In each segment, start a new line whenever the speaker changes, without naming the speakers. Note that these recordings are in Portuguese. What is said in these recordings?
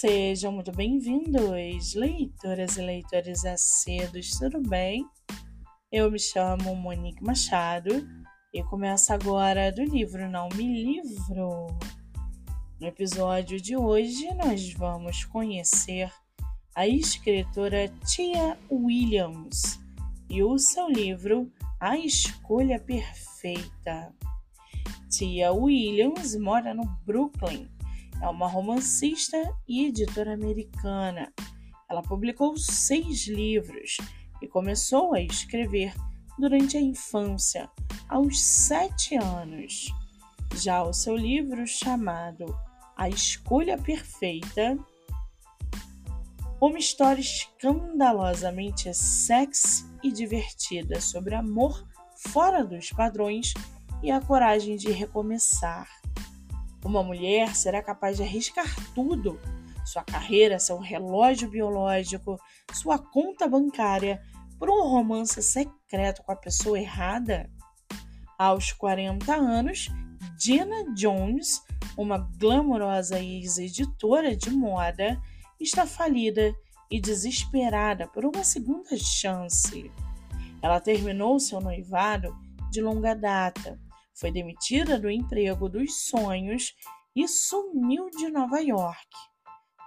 Sejam muito bem-vindos, leitoras e leitores acedos, tudo bem? Eu me chamo Monique Machado e começo agora do livro Não Me Livro. No episódio de hoje, nós vamos conhecer a escritora Tia Williams e o seu livro A Escolha Perfeita. Tia Williams mora no Brooklyn. É uma romancista e editora americana. Ela publicou seis livros e começou a escrever durante a infância, aos sete anos. Já o seu livro chamado A Escolha Perfeita, uma história escandalosamente sexy e divertida sobre amor fora dos padrões e a coragem de recomeçar. Uma mulher será capaz de arriscar tudo: sua carreira, seu relógio biológico, sua conta bancária, por um romance secreto com a pessoa errada? Aos 40 anos, Dina Jones, uma glamourosa ex-editora de moda, está falida e desesperada por uma segunda chance. Ela terminou seu noivado de longa data foi demitida do emprego dos sonhos e sumiu de Nova York.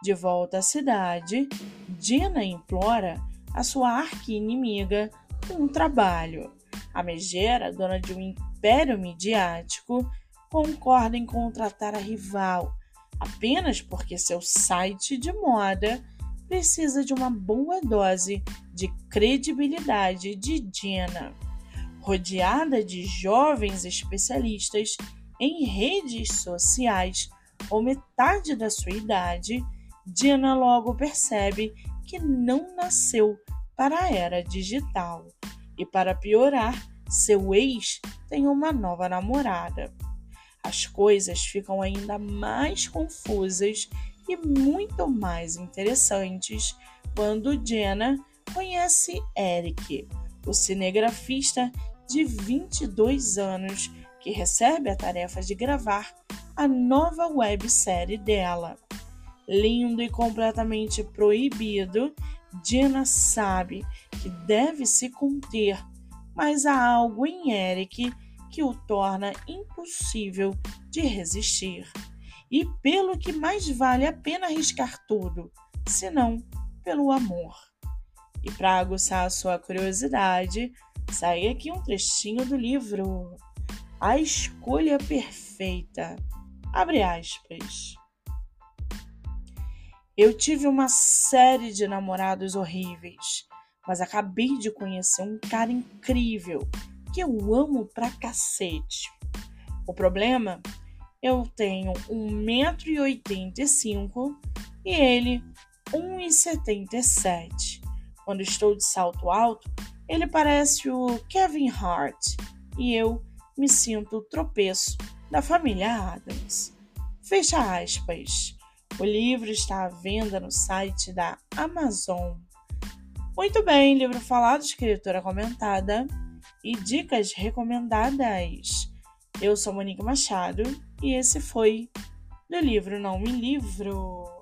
De volta à cidade, Dina implora a sua arqui-inimiga um trabalho. A megera, dona de um império midiático, concorda em contratar a rival apenas porque seu site de moda precisa de uma boa dose de credibilidade de Dina rodeada de jovens especialistas em redes sociais ou metade da sua idade, Diana logo percebe que não nasceu para a era digital. E para piorar, seu ex tem uma nova namorada. As coisas ficam ainda mais confusas e muito mais interessantes quando Jenna conhece Eric, o cinegrafista de 22 anos que recebe a tarefa de gravar a nova websérie dela. Lindo e completamente proibido, Dina sabe que deve se conter, mas há algo em Eric que o torna impossível de resistir. E pelo que mais vale a pena arriscar tudo, senão pelo amor. E para aguçar a sua curiosidade, Sai aqui um trechinho do livro A Escolha Perfeita. Abre aspas. Eu tive uma série de namorados horríveis, mas acabei de conhecer um cara incrível que eu amo pra cacete. O problema? Eu tenho 1,85m e ele 1,77m. Quando estou de salto alto, ele parece o Kevin Hart e eu me sinto o tropeço da família Adams. Fecha aspas. O livro está à venda no site da Amazon. Muito bem, livro falado, escritora comentada e dicas recomendadas. Eu sou Monique Machado e esse foi do livro Não Me Livro.